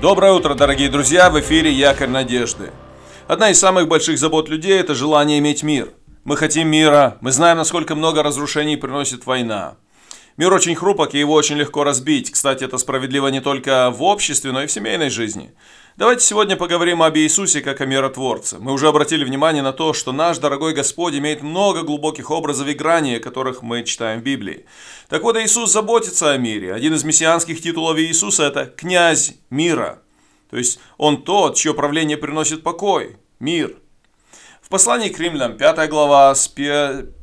Доброе утро, дорогие друзья! В эфире Якорь Надежды. Одна из самых больших забот людей – это желание иметь мир. Мы хотим мира, мы знаем, насколько много разрушений приносит война. Мир очень хрупок, и его очень легко разбить. Кстати, это справедливо не только в обществе, но и в семейной жизни. Давайте сегодня поговорим об Иисусе как о миротворце. Мы уже обратили внимание на то, что наш дорогой Господь имеет много глубоких образов и граней, которых мы читаем в Библии. Так вот, Иисус заботится о мире. Один из мессианских титулов Иисуса – это «князь мира». То есть Он тот, чье правление приносит покой, мир. В послании к римлянам, 5 глава, с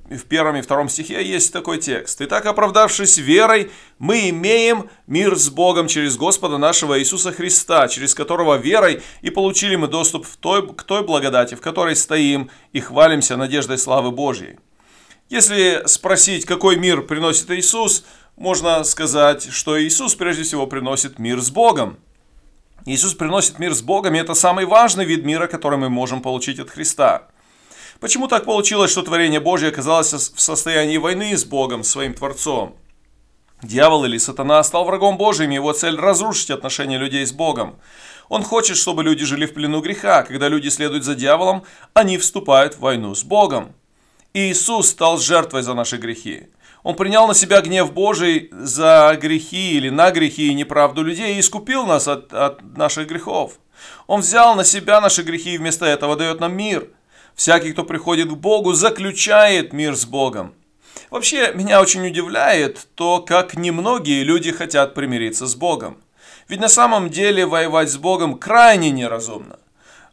в первом и втором стихе есть такой текст. «Итак, оправдавшись верой, мы имеем мир с Богом через Господа нашего Иисуса Христа, через которого верой и получили мы доступ в той, к той благодати, в которой стоим и хвалимся надеждой славы Божьей». Если спросить, какой мир приносит Иисус, можно сказать, что Иисус прежде всего приносит мир с Богом. Иисус приносит мир с Богом, и это самый важный вид мира, который мы можем получить от Христа. Почему так получилось, что творение Божье оказалось в состоянии войны с Богом, своим Творцом? Дьявол или сатана стал врагом Божьим, его цель разрушить отношения людей с Богом. Он хочет, чтобы люди жили в плену греха. Когда люди следуют за дьяволом, они вступают в войну с Богом. И Иисус стал жертвой за наши грехи. Он принял на себя гнев Божий за грехи или на грехи и неправду людей и искупил нас от, от наших грехов. Он взял на себя наши грехи и вместо этого дает нам мир – Всякий, кто приходит к Богу, заключает мир с Богом. Вообще, меня очень удивляет то, как немногие люди хотят примириться с Богом. Ведь на самом деле воевать с Богом крайне неразумно.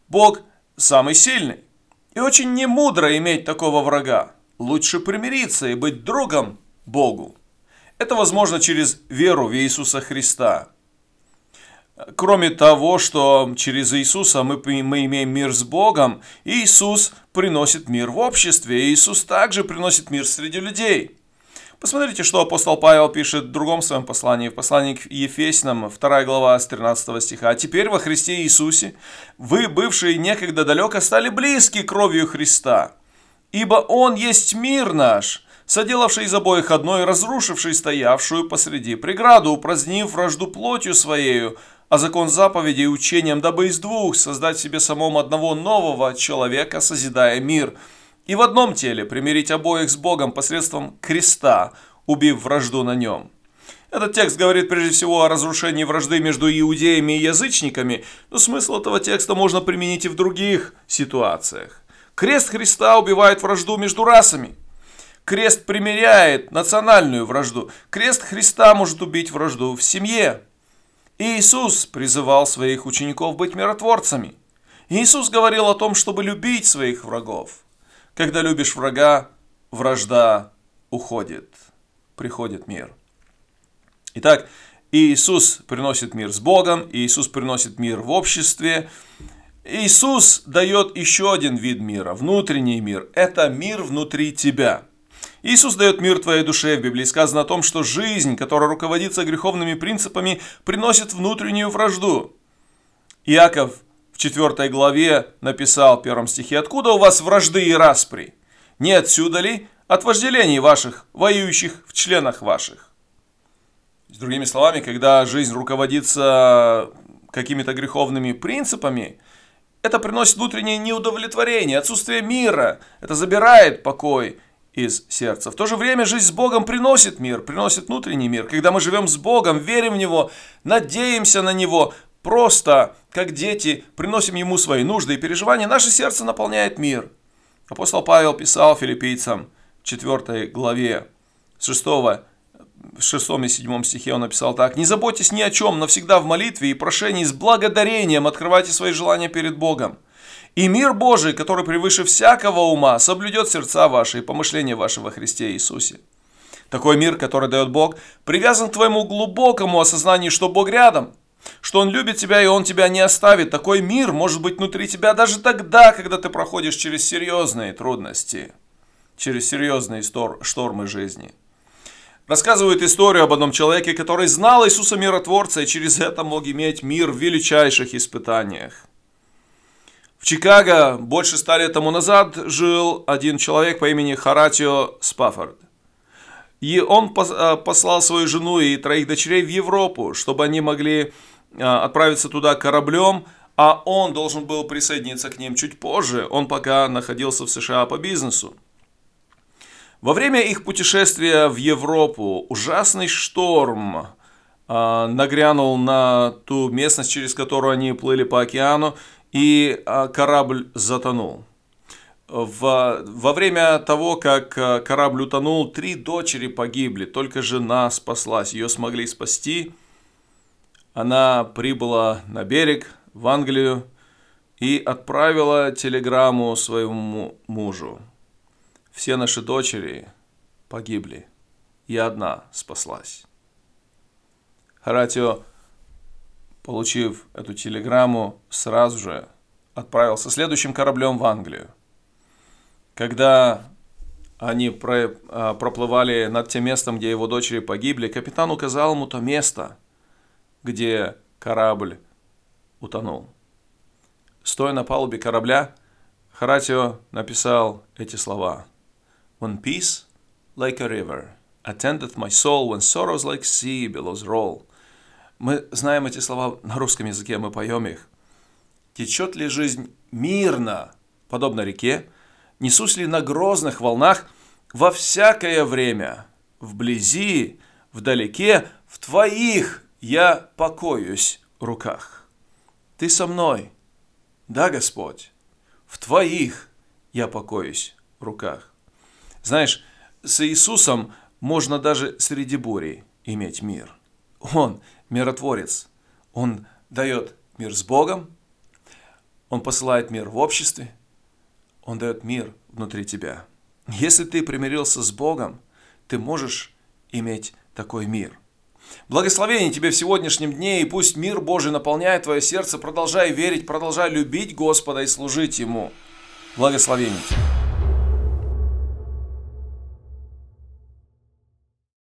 Бог самый сильный. И очень немудро иметь такого врага. Лучше примириться и быть другом Богу. Это возможно через веру в Иисуса Христа. Кроме того, что через Иисуса мы, мы имеем мир с Богом, Иисус приносит мир в обществе, Иисус также приносит мир среди людей. Посмотрите, что апостол Павел пишет в другом своем послании, в послании к Ефесянам, 2 глава с 13 стиха. «А теперь во Христе Иисусе вы, бывшие некогда далеко, стали близки кровью Христа, ибо Он есть мир наш, соделавший из обоих одной, разрушивший стоявшую посреди преграду, упразднив вражду плотью своею, а закон заповедей учением, дабы из двух создать себе самом одного нового человека, созидая мир, и в одном теле примирить обоих с Богом посредством креста, убив вражду на нем. Этот текст говорит прежде всего о разрушении вражды между иудеями и язычниками, но смысл этого текста можно применить и в других ситуациях. Крест Христа убивает вражду между расами. Крест примиряет национальную вражду. Крест Христа может убить вражду в семье. Иисус призывал своих учеников быть миротворцами. Иисус говорил о том, чтобы любить своих врагов. Когда любишь врага, вражда уходит, приходит мир. Итак, Иисус приносит мир с Богом, Иисус приносит мир в обществе. Иисус дает еще один вид мира, внутренний мир. Это мир внутри тебя – Иисус дает мир твоей душе. В Библии сказано о том, что жизнь, которая руководится греховными принципами, приносит внутреннюю вражду. Иаков в 4 главе написал в первом стихе, «Откуда у вас вражды и распри? Не отсюда ли? От вожделений ваших, воюющих в членах ваших». С другими словами, когда жизнь руководится какими-то греховными принципами, это приносит внутреннее неудовлетворение, отсутствие мира, это забирает покой из сердца. В то же время жизнь с Богом приносит мир, приносит внутренний мир. Когда мы живем с Богом, верим в Него, надеемся на Него, просто, как дети, приносим Ему свои нужды и переживания, наше сердце наполняет мир. Апостол Павел писал филиппийцам в 4 главе 6 в 6 и 7 стихе он написал так. «Не заботьтесь ни о чем, но всегда в молитве и прошении с благодарением открывайте свои желания перед Богом. И мир Божий, который превыше всякого ума, соблюдет сердца ваши и помышления ваши во Христе Иисусе. Такой мир, который дает Бог, привязан к твоему глубокому осознанию, что Бог рядом, что Он любит тебя и Он тебя не оставит. Такой мир может быть внутри тебя даже тогда, когда ты проходишь через серьезные трудности, через серьезные штормы жизни. Рассказывает историю об одном человеке, который знал Иисуса Миротворца и через это мог иметь мир в величайших испытаниях. В Чикаго больше ста лет тому назад жил один человек по имени Харатио Спаффорд. И он э, послал свою жену и троих дочерей в Европу, чтобы они могли а, отправиться туда кораблем, а он должен был присоединиться к ним чуть позже, он пока находился в США по бизнесу. Во время их путешествия в Европу ужасный шторм э, нагрянул на ту местность, через которую они плыли по океану, и э, корабль затонул. Во время того, как а, корабль утонул, три дочери погибли, только жена спаслась, ее смогли спасти. Она прибыла на берег, в Англию, и отправила телеграмму своему мужу. Все наши дочери погибли, и одна спаслась. Харатио, получив эту телеграмму, сразу же отправился следующим кораблем в Англию. Когда они а, проплывали над тем местом, где его дочери погибли, капитан указал ему то место, где корабль утонул. Стоя на палубе корабля, Харатио написал эти слова – When peace, like a river, attendeth my soul, when sorrows like sea billows roll. Мы знаем эти слова на русском языке, мы поем их. Течет ли жизнь мирно, подобно реке? Несусь ли на грозных волнах во всякое время? Вблизи, вдалеке, в Твоих я покоюсь руках. Ты со мной, да, Господь, в Твоих я покоюсь руках. Знаешь, с Иисусом можно даже среди бури иметь мир. Он миротворец. Он дает мир с Богом, Он посылает мир в обществе, Он дает мир внутри тебя. Если ты примирился с Богом, ты можешь иметь такой мир. Благословение тебе в сегодняшнем дне, и пусть мир Божий наполняет твое сердце. Продолжай верить, продолжай любить Господа и служить Ему. Благословение тебе.